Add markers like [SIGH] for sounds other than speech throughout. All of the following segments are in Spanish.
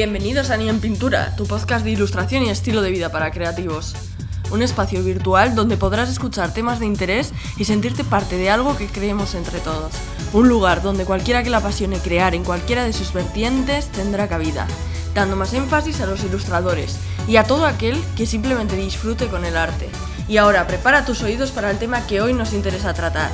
Bienvenidos a Ni en Pintura, tu podcast de ilustración y estilo de vida para creativos. Un espacio virtual donde podrás escuchar temas de interés y sentirte parte de algo que creemos entre todos. Un lugar donde cualquiera que le apasione crear en cualquiera de sus vertientes tendrá cabida, dando más énfasis a los ilustradores y a todo aquel que simplemente disfrute con el arte. Y ahora prepara tus oídos para el tema que hoy nos interesa tratar,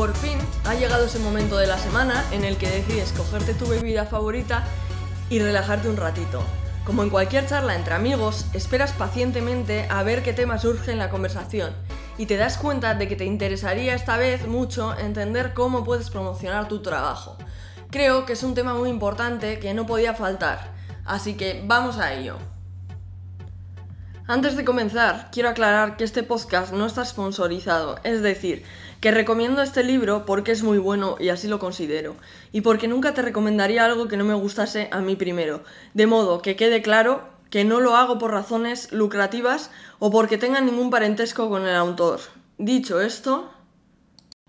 Por fin ha llegado ese momento de la semana en el que decides cogerte tu bebida favorita y relajarte un ratito. Como en cualquier charla entre amigos, esperas pacientemente a ver qué tema surge en la conversación y te das cuenta de que te interesaría esta vez mucho entender cómo puedes promocionar tu trabajo. Creo que es un tema muy importante que no podía faltar, así que vamos a ello. Antes de comenzar, quiero aclarar que este podcast no está sponsorizado, es decir, que recomiendo este libro porque es muy bueno y así lo considero, y porque nunca te recomendaría algo que no me gustase a mí primero, de modo que quede claro que no lo hago por razones lucrativas o porque tenga ningún parentesco con el autor. Dicho esto,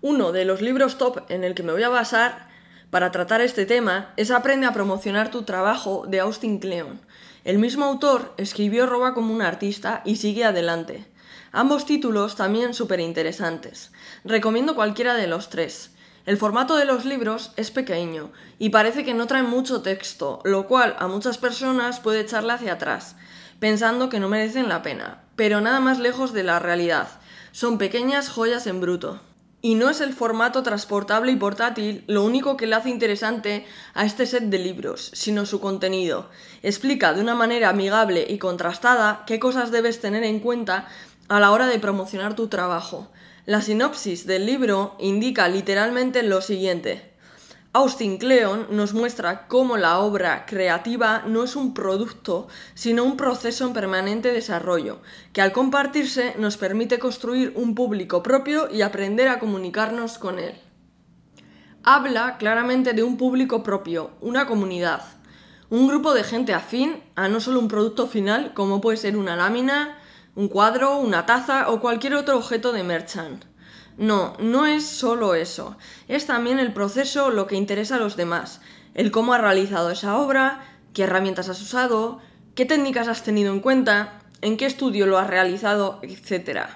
uno de los libros top en el que me voy a basar para tratar este tema es Aprende a promocionar tu trabajo de Austin Kleon. El mismo autor escribió Roba como un artista y sigue adelante. Ambos títulos también súper interesantes. Recomiendo cualquiera de los tres. El formato de los libros es pequeño y parece que no trae mucho texto, lo cual a muchas personas puede echarle hacia atrás, pensando que no merecen la pena, pero nada más lejos de la realidad. Son pequeñas joyas en bruto. Y no es el formato transportable y portátil lo único que le hace interesante a este set de libros, sino su contenido. Explica de una manera amigable y contrastada qué cosas debes tener en cuenta a la hora de promocionar tu trabajo. La sinopsis del libro indica literalmente lo siguiente. Austin Kleon nos muestra cómo la obra creativa no es un producto, sino un proceso en permanente desarrollo, que al compartirse nos permite construir un público propio y aprender a comunicarnos con él. Habla claramente de un público propio, una comunidad, un grupo de gente afín a no solo un producto final como puede ser una lámina, un cuadro, una taza o cualquier otro objeto de merchant. No, no es solo eso, es también el proceso lo que interesa a los demás, el cómo has realizado esa obra, qué herramientas has usado, qué técnicas has tenido en cuenta, en qué estudio lo has realizado, etc.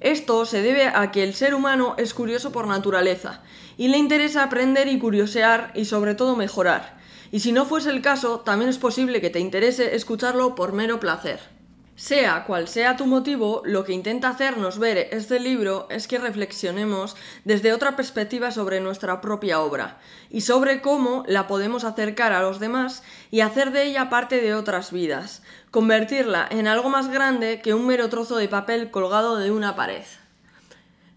Esto se debe a que el ser humano es curioso por naturaleza y le interesa aprender y curiosear y sobre todo mejorar. Y si no fuese el caso, también es posible que te interese escucharlo por mero placer. Sea cual sea tu motivo, lo que intenta hacernos ver este libro es que reflexionemos desde otra perspectiva sobre nuestra propia obra y sobre cómo la podemos acercar a los demás y hacer de ella parte de otras vidas, convertirla en algo más grande que un mero trozo de papel colgado de una pared.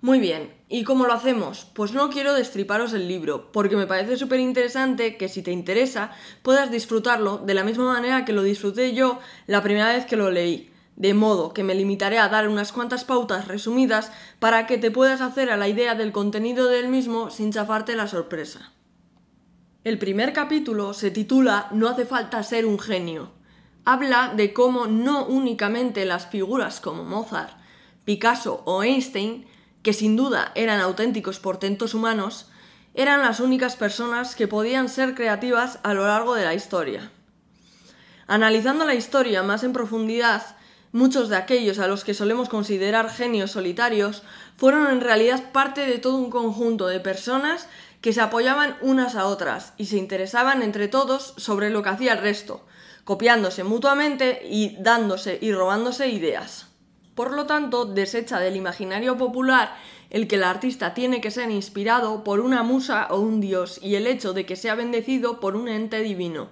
Muy bien, ¿y cómo lo hacemos? Pues no quiero destriparos el libro, porque me parece súper interesante que si te interesa puedas disfrutarlo de la misma manera que lo disfruté yo la primera vez que lo leí de modo que me limitaré a dar unas cuantas pautas resumidas para que te puedas hacer a la idea del contenido del mismo sin chafarte la sorpresa. El primer capítulo se titula No hace falta ser un genio. Habla de cómo no únicamente las figuras como Mozart, Picasso o Einstein, que sin duda eran auténticos portentos humanos, eran las únicas personas que podían ser creativas a lo largo de la historia. Analizando la historia más en profundidad, Muchos de aquellos a los que solemos considerar genios solitarios fueron en realidad parte de todo un conjunto de personas que se apoyaban unas a otras y se interesaban entre todos sobre lo que hacía el resto, copiándose mutuamente y dándose y robándose ideas. Por lo tanto, desecha del imaginario popular el que el artista tiene que ser inspirado por una musa o un dios y el hecho de que sea bendecido por un ente divino,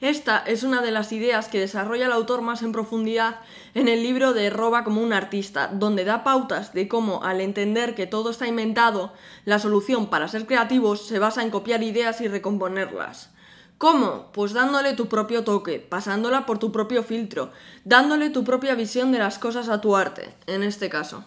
esta es una de las ideas que desarrolla el autor más en profundidad en el libro de Roba como un artista, donde da pautas de cómo, al entender que todo está inventado, la solución para ser creativos se basa en copiar ideas y recomponerlas. ¿Cómo? Pues dándole tu propio toque, pasándola por tu propio filtro, dándole tu propia visión de las cosas a tu arte, en este caso.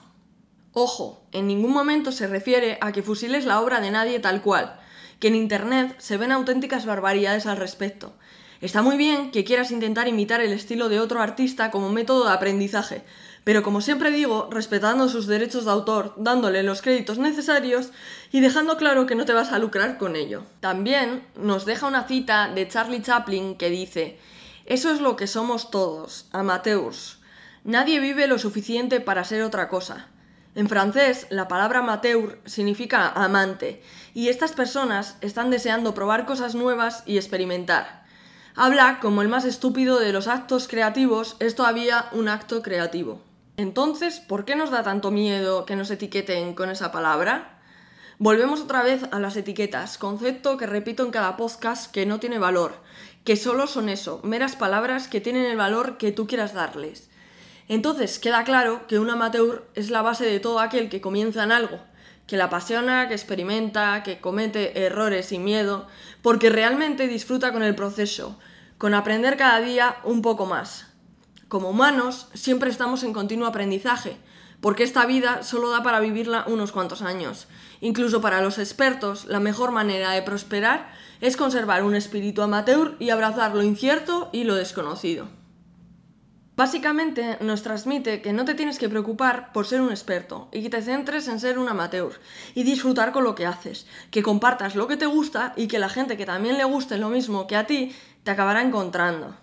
Ojo, en ningún momento se refiere a que fusiles la obra de nadie tal cual, que en Internet se ven auténticas barbaridades al respecto. Está muy bien que quieras intentar imitar el estilo de otro artista como método de aprendizaje, pero como siempre digo, respetando sus derechos de autor, dándole los créditos necesarios y dejando claro que no te vas a lucrar con ello. También nos deja una cita de Charlie Chaplin que dice, eso es lo que somos todos, amateurs. Nadie vive lo suficiente para ser otra cosa. En francés, la palabra amateur significa amante, y estas personas están deseando probar cosas nuevas y experimentar. Habla como el más estúpido de los actos creativos es todavía un acto creativo. Entonces, ¿por qué nos da tanto miedo que nos etiqueten con esa palabra? Volvemos otra vez a las etiquetas, concepto que repito en cada podcast que no tiene valor, que solo son eso, meras palabras que tienen el valor que tú quieras darles. Entonces queda claro que un amateur es la base de todo aquel que comienza en algo, que la apasiona, que experimenta, que comete errores sin miedo, porque realmente disfruta con el proceso, con aprender cada día un poco más. Como humanos siempre estamos en continuo aprendizaje, porque esta vida solo da para vivirla unos cuantos años. Incluso para los expertos, la mejor manera de prosperar es conservar un espíritu amateur y abrazar lo incierto y lo desconocido. Básicamente nos transmite que no te tienes que preocupar por ser un experto y que te centres en ser un amateur y disfrutar con lo que haces, que compartas lo que te gusta y que la gente que también le guste lo mismo que a ti te acabará encontrando.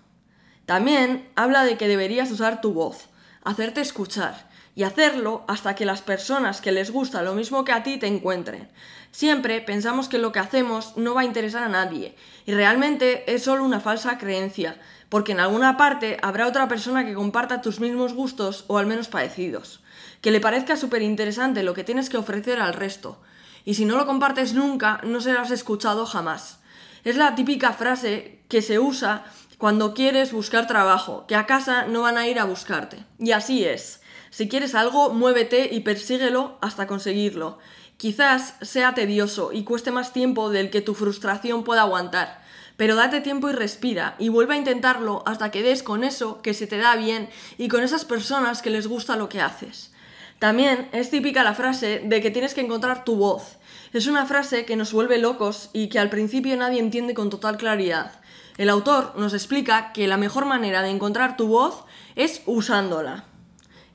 También habla de que deberías usar tu voz, hacerte escuchar y hacerlo hasta que las personas que les gusta lo mismo que a ti te encuentren. Siempre pensamos que lo que hacemos no va a interesar a nadie y realmente es solo una falsa creencia porque en alguna parte habrá otra persona que comparta tus mismos gustos o al menos parecidos, que le parezca súper interesante lo que tienes que ofrecer al resto, y si no lo compartes nunca, no serás escuchado jamás. Es la típica frase que se usa cuando quieres buscar trabajo, que a casa no van a ir a buscarte. Y así es. Si quieres algo, muévete y persíguelo hasta conseguirlo. Quizás sea tedioso y cueste más tiempo del que tu frustración pueda aguantar, pero date tiempo y respira y vuelve a intentarlo hasta que des con eso que se te da bien y con esas personas que les gusta lo que haces. También es típica la frase de que tienes que encontrar tu voz. Es una frase que nos vuelve locos y que al principio nadie entiende con total claridad. El autor nos explica que la mejor manera de encontrar tu voz es usándola.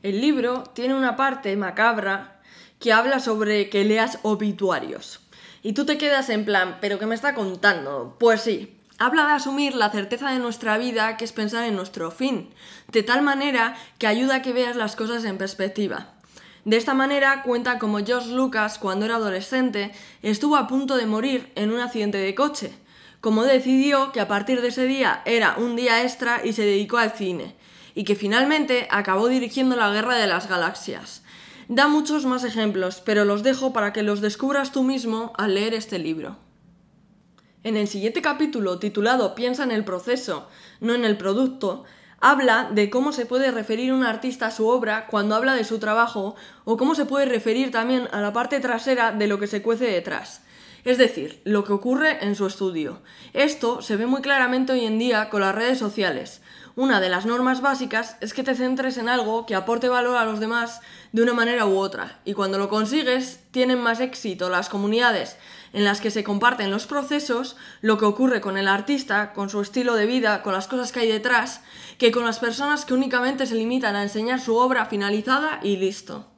El libro tiene una parte macabra que habla sobre que leas obituarios. Y tú te quedas en plan, ¿pero qué me está contando? Pues sí, habla de asumir la certeza de nuestra vida, que es pensar en nuestro fin, de tal manera que ayuda a que veas las cosas en perspectiva. De esta manera cuenta como George Lucas, cuando era adolescente, estuvo a punto de morir en un accidente de coche, como decidió que a partir de ese día era un día extra y se dedicó al cine, y que finalmente acabó dirigiendo la Guerra de las Galaxias. Da muchos más ejemplos, pero los dejo para que los descubras tú mismo al leer este libro. En el siguiente capítulo, titulado Piensa en el proceso, no en el producto, habla de cómo se puede referir un artista a su obra cuando habla de su trabajo o cómo se puede referir también a la parte trasera de lo que se cuece detrás. Es decir, lo que ocurre en su estudio. Esto se ve muy claramente hoy en día con las redes sociales. Una de las normas básicas es que te centres en algo que aporte valor a los demás de una manera u otra, y cuando lo consigues tienen más éxito las comunidades en las que se comparten los procesos, lo que ocurre con el artista, con su estilo de vida, con las cosas que hay detrás, que con las personas que únicamente se limitan a enseñar su obra finalizada y listo.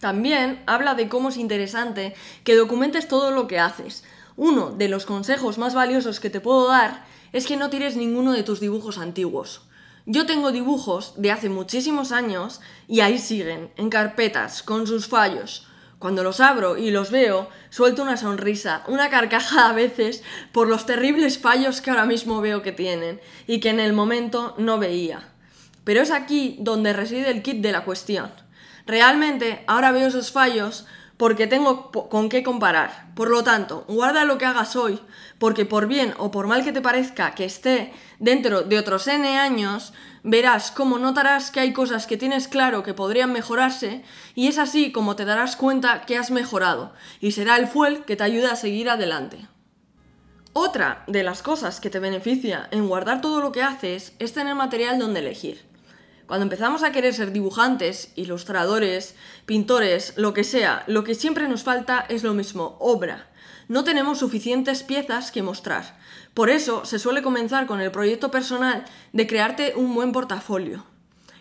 También habla de cómo es interesante que documentes todo lo que haces. Uno de los consejos más valiosos que te puedo dar es que no tires ninguno de tus dibujos antiguos. Yo tengo dibujos de hace muchísimos años y ahí siguen, en carpetas, con sus fallos. Cuando los abro y los veo, suelto una sonrisa, una carcajada a veces por los terribles fallos que ahora mismo veo que tienen y que en el momento no veía. Pero es aquí donde reside el kit de la cuestión. Realmente ahora veo esos fallos porque tengo con qué comparar. Por lo tanto, guarda lo que hagas hoy, porque por bien o por mal que te parezca que esté dentro de otros N años, verás cómo notarás que hay cosas que tienes claro que podrían mejorarse, y es así como te darás cuenta que has mejorado, y será el fuel que te ayude a seguir adelante. Otra de las cosas que te beneficia en guardar todo lo que haces es tener material donde elegir. Cuando empezamos a querer ser dibujantes, ilustradores, pintores, lo que sea, lo que siempre nos falta es lo mismo, obra. No tenemos suficientes piezas que mostrar. Por eso se suele comenzar con el proyecto personal de crearte un buen portafolio.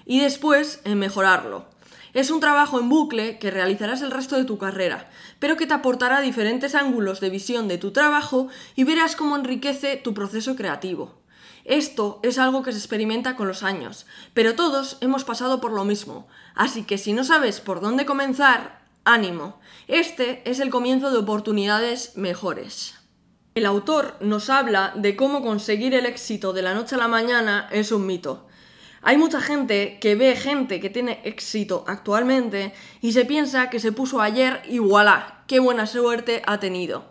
Y después en mejorarlo. Es un trabajo en bucle que realizarás el resto de tu carrera, pero que te aportará diferentes ángulos de visión de tu trabajo y verás cómo enriquece tu proceso creativo. Esto es algo que se experimenta con los años, pero todos hemos pasado por lo mismo, así que si no sabes por dónde comenzar, ánimo. Este es el comienzo de oportunidades mejores. El autor nos habla de cómo conseguir el éxito de la noche a la mañana es un mito. Hay mucha gente que ve gente que tiene éxito actualmente y se piensa que se puso ayer y voilà, qué buena suerte ha tenido.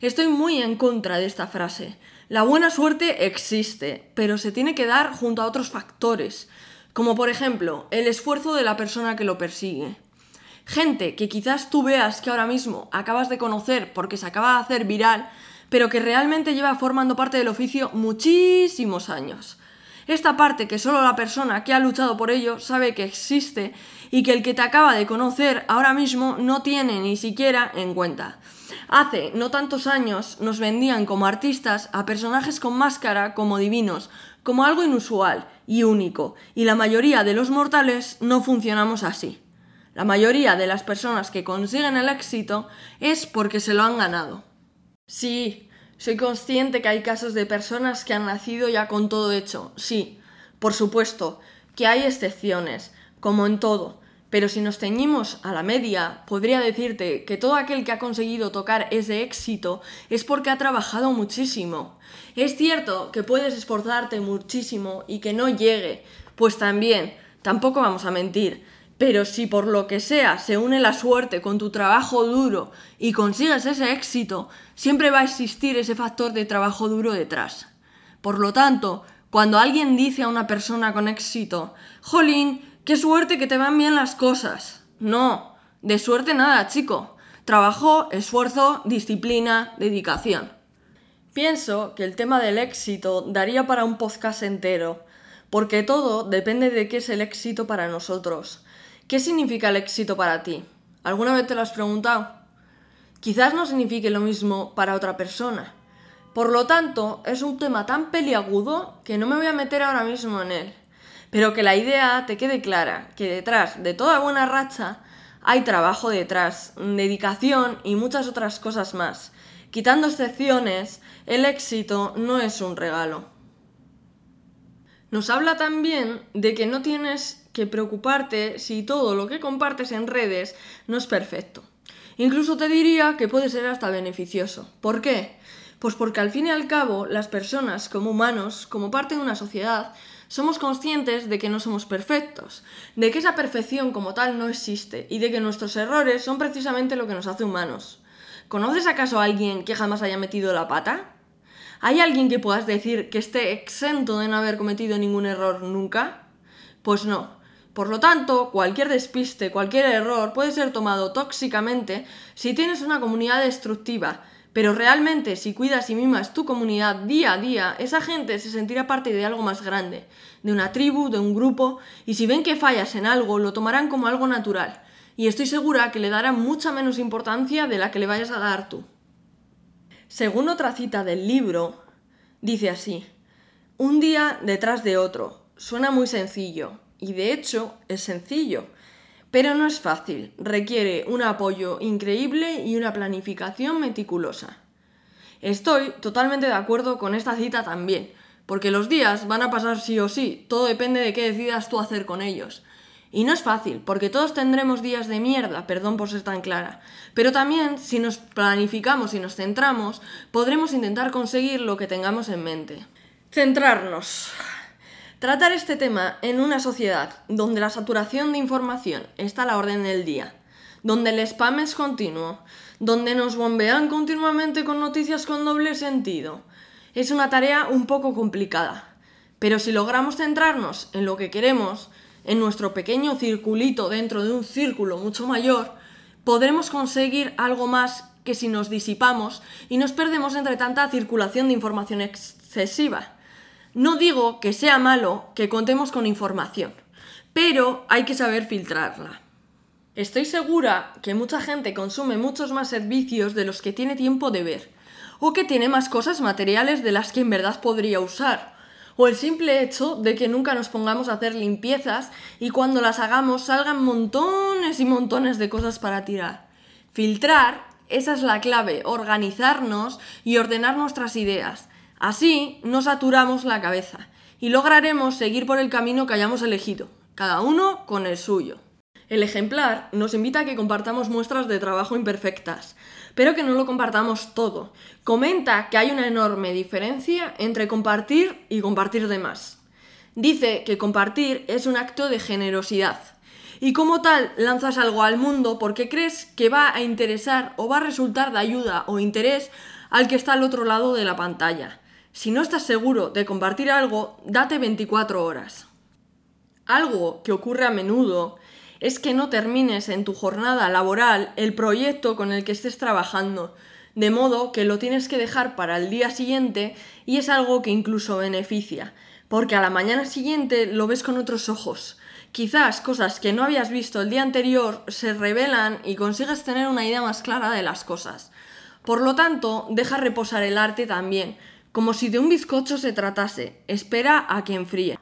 Estoy muy en contra de esta frase. La buena suerte existe, pero se tiene que dar junto a otros factores, como por ejemplo el esfuerzo de la persona que lo persigue. Gente que quizás tú veas que ahora mismo acabas de conocer porque se acaba de hacer viral, pero que realmente lleva formando parte del oficio muchísimos años. Esta parte que solo la persona que ha luchado por ello sabe que existe y que el que te acaba de conocer ahora mismo no tiene ni siquiera en cuenta. Hace no tantos años nos vendían como artistas a personajes con máscara como divinos, como algo inusual y único, y la mayoría de los mortales no funcionamos así. La mayoría de las personas que consiguen el éxito es porque se lo han ganado. Sí, soy consciente que hay casos de personas que han nacido ya con todo hecho, sí, por supuesto, que hay excepciones, como en todo, pero si nos ceñimos a la media, podría decirte que todo aquel que ha conseguido tocar ese éxito es porque ha trabajado muchísimo. Es cierto que puedes esforzarte muchísimo y que no llegue, pues también, tampoco vamos a mentir, pero si por lo que sea se une la suerte con tu trabajo duro y consigues ese éxito, siempre va a existir ese factor de trabajo duro detrás. Por lo tanto, cuando alguien dice a una persona con éxito, Jolín, Qué suerte que te van bien las cosas. No, de suerte nada, chico. Trabajo, esfuerzo, disciplina, dedicación. Pienso que el tema del éxito daría para un podcast entero, porque todo depende de qué es el éxito para nosotros. ¿Qué significa el éxito para ti? ¿Alguna vez te lo has preguntado? Quizás no signifique lo mismo para otra persona. Por lo tanto, es un tema tan peliagudo que no me voy a meter ahora mismo en él. Pero que la idea te quede clara, que detrás de toda buena racha hay trabajo detrás, dedicación y muchas otras cosas más. Quitando excepciones, el éxito no es un regalo. Nos habla también de que no tienes que preocuparte si todo lo que compartes en redes no es perfecto. Incluso te diría que puede ser hasta beneficioso. ¿Por qué? Pues porque al fin y al cabo las personas como humanos, como parte de una sociedad, somos conscientes de que no somos perfectos, de que esa perfección como tal no existe y de que nuestros errores son precisamente lo que nos hace humanos. ¿Conoces acaso a alguien que jamás haya metido la pata? ¿Hay alguien que puedas decir que esté exento de no haber cometido ningún error nunca? Pues no. Por lo tanto, cualquier despiste, cualquier error puede ser tomado tóxicamente si tienes una comunidad destructiva, pero realmente, si cuidas y mimas tu comunidad día a día, esa gente se sentirá parte de algo más grande, de una tribu, de un grupo, y si ven que fallas en algo, lo tomarán como algo natural, y estoy segura que le darán mucha menos importancia de la que le vayas a dar tú. Según otra cita del libro, dice así, un día detrás de otro, suena muy sencillo, y de hecho es sencillo, pero no es fácil, requiere un apoyo increíble y una planificación meticulosa. Estoy totalmente de acuerdo con esta cita también, porque los días van a pasar sí o sí, todo depende de qué decidas tú hacer con ellos. Y no es fácil, porque todos tendremos días de mierda, perdón por ser tan clara. Pero también, si nos planificamos y nos centramos, podremos intentar conseguir lo que tengamos en mente. Centrarnos. Tratar este tema en una sociedad donde la saturación de información está a la orden del día, donde el spam es continuo, donde nos bombean continuamente con noticias con doble sentido, es una tarea un poco complicada. Pero si logramos centrarnos en lo que queremos, en nuestro pequeño circulito dentro de un círculo mucho mayor, podremos conseguir algo más que si nos disipamos y nos perdemos entre tanta circulación de información excesiva. No digo que sea malo que contemos con información, pero hay que saber filtrarla. Estoy segura que mucha gente consume muchos más servicios de los que tiene tiempo de ver, o que tiene más cosas materiales de las que en verdad podría usar, o el simple hecho de que nunca nos pongamos a hacer limpiezas y cuando las hagamos salgan montones y montones de cosas para tirar. Filtrar, esa es la clave, organizarnos y ordenar nuestras ideas. Así no saturamos la cabeza y lograremos seguir por el camino que hayamos elegido, cada uno con el suyo. El ejemplar nos invita a que compartamos muestras de trabajo imperfectas, pero que no lo compartamos todo. Comenta que hay una enorme diferencia entre compartir y compartir de más. Dice que compartir es un acto de generosidad. Y como tal, lanzas algo al mundo porque crees que va a interesar o va a resultar de ayuda o interés al que está al otro lado de la pantalla. Si no estás seguro de compartir algo, date 24 horas. Algo que ocurre a menudo es que no termines en tu jornada laboral el proyecto con el que estés trabajando, de modo que lo tienes que dejar para el día siguiente y es algo que incluso beneficia, porque a la mañana siguiente lo ves con otros ojos. Quizás cosas que no habías visto el día anterior se revelan y consigues tener una idea más clara de las cosas. Por lo tanto, deja reposar el arte también, como si de un bizcocho se tratase, espera a que enfríe.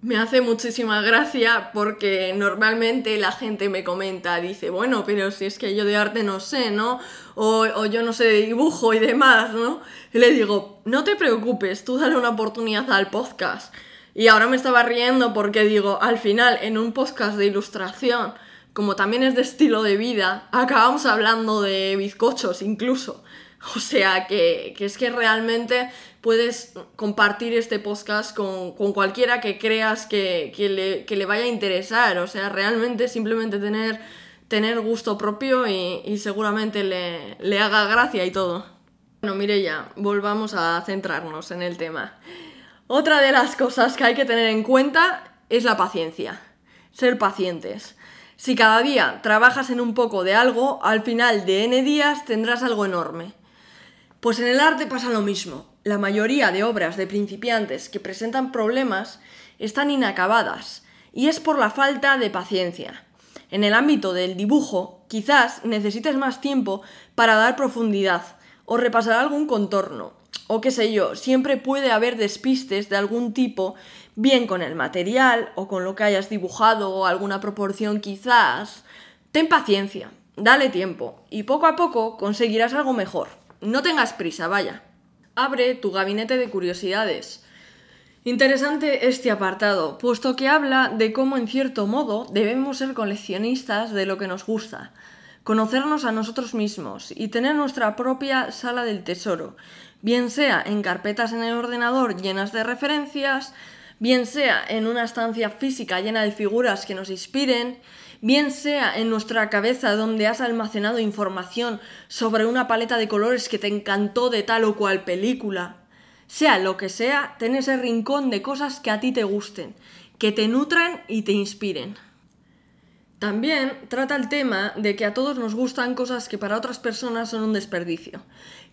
Me hace muchísima gracia porque normalmente la gente me comenta, dice, bueno, pero si es que yo de arte no sé, ¿no? O, yo no sé de dibujo y demás, ¿no? Y le digo, no te preocupes, tú dale una oportunidad al podcast. Y ahora me estaba riendo porque digo, al final, en un podcast de ilustración, como también es de estilo de vida, acabamos hablando de bizcochos incluso. [LAUGHS] O sea que, es que realmente puedes compartir este podcast con, cualquiera que creas que, le, vaya a interesar. O sea, realmente simplemente tener, tener gusto propio y, seguramente le, le, haga gracia y todo. Bueno, mire ya, volvamos a centrarnos en el tema. Otra de las cosas que hay que tener en cuenta es la paciencia. Ser pacientes. Si cada día trabajas en un poco de algo, al final de N días tendrás algo enorme. Pues en el arte pasa lo mismo. La mayoría de obras de principiantes que presentan problemas están inacabadas y es por la falta de paciencia. En el ámbito del dibujo, quizás necesites más tiempo para dar profundidad o repasar algún contorno, o qué sé yo, siempre puede haber despistes de algún tipo, bien con el material o con lo que hayas dibujado o alguna proporción quizás. Ten paciencia, dale tiempo y poco a poco conseguirás algo mejor. No tengas prisa, vaya. Abre tu gabinete de curiosidades. Interesante este apartado, puesto que habla de cómo en cierto modo debemos ser coleccionistas de lo que nos gusta, conocernos a nosotros mismos y tener nuestra propia sala del tesoro, bien sea en carpetas en el ordenador llenas de referencias, bien sea en una estancia física llena de figuras que nos inspiren, bien sea en nuestra cabeza donde has almacenado información sobre una paleta de colores que te encantó de tal o cual película. Sea lo que sea, ten ese rincón de cosas que a ti te gusten, que te nutran y te inspiren. También trata el tema de que a todos nos gustan cosas que para otras personas son un desperdicio,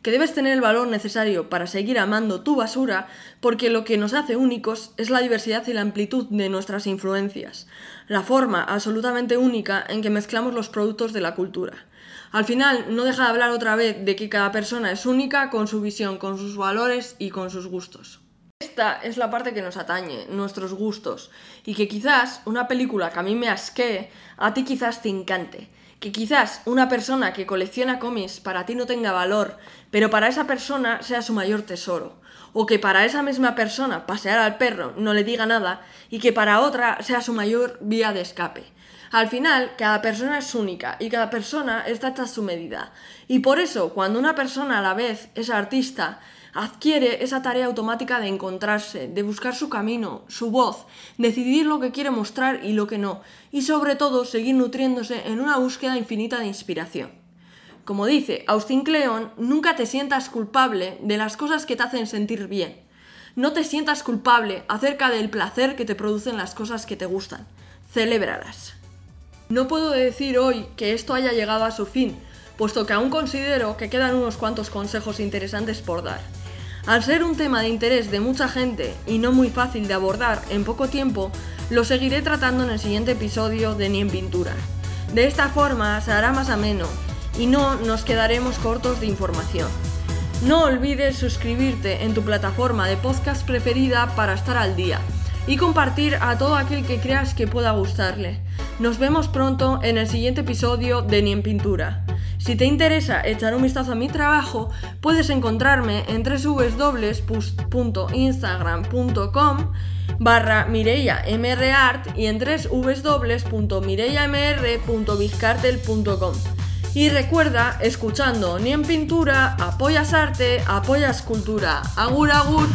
que debes tener el valor necesario para seguir amando tu basura porque lo que nos hace únicos es la diversidad y la amplitud de nuestras influencias, la forma absolutamente única en que mezclamos los productos de la cultura. Al final, no deja de hablar otra vez de que cada persona es única con su visión, con sus valores y con sus gustos. Esta es la parte que nos atañe, nuestros gustos, y que quizás una película que a mí me asquee, a ti quizás te encante, que quizás una persona que colecciona cómics para ti no tenga valor, pero para esa persona sea su mayor tesoro, o que para esa misma persona pasear al perro no le diga nada y que para otra sea su mayor vía de escape. Al final, cada persona es única y cada persona está hecha a su medida. Y por eso, cuando una persona a la vez es artista, adquiere esa tarea automática de encontrarse, de buscar su camino, su voz, decidir lo que quiere mostrar y lo que no, y sobre todo seguir nutriéndose en una búsqueda infinita de inspiración. Como dice Austin Kleon, nunca te sientas culpable de las cosas que te hacen sentir bien. No te sientas culpable acerca del placer que te producen las cosas que te gustan. Celébralas. No puedo decir hoy que esto haya llegado a su fin, puesto que aún considero que quedan unos cuantos consejos interesantes por dar. Al ser un tema de interés de mucha gente y no muy fácil de abordar en poco tiempo, lo seguiré tratando en el siguiente episodio de Ni en Pintura. De esta forma se hará más ameno y no nos quedaremos cortos de información. No olvides suscribirte en tu plataforma de podcast preferida para estar al día y compartir a todo aquel que creas que pueda gustarle. Nos vemos pronto en el siguiente episodio de Ni en Pintura. Si te interesa echar un vistazo a mi trabajo, puedes encontrarme en www.instagram.com barra Art y en www.mireiamr.bizcartel.com. Y recuerda, escuchando Ni en Pintura, apoyas arte, apoyas cultura. Agur, agur.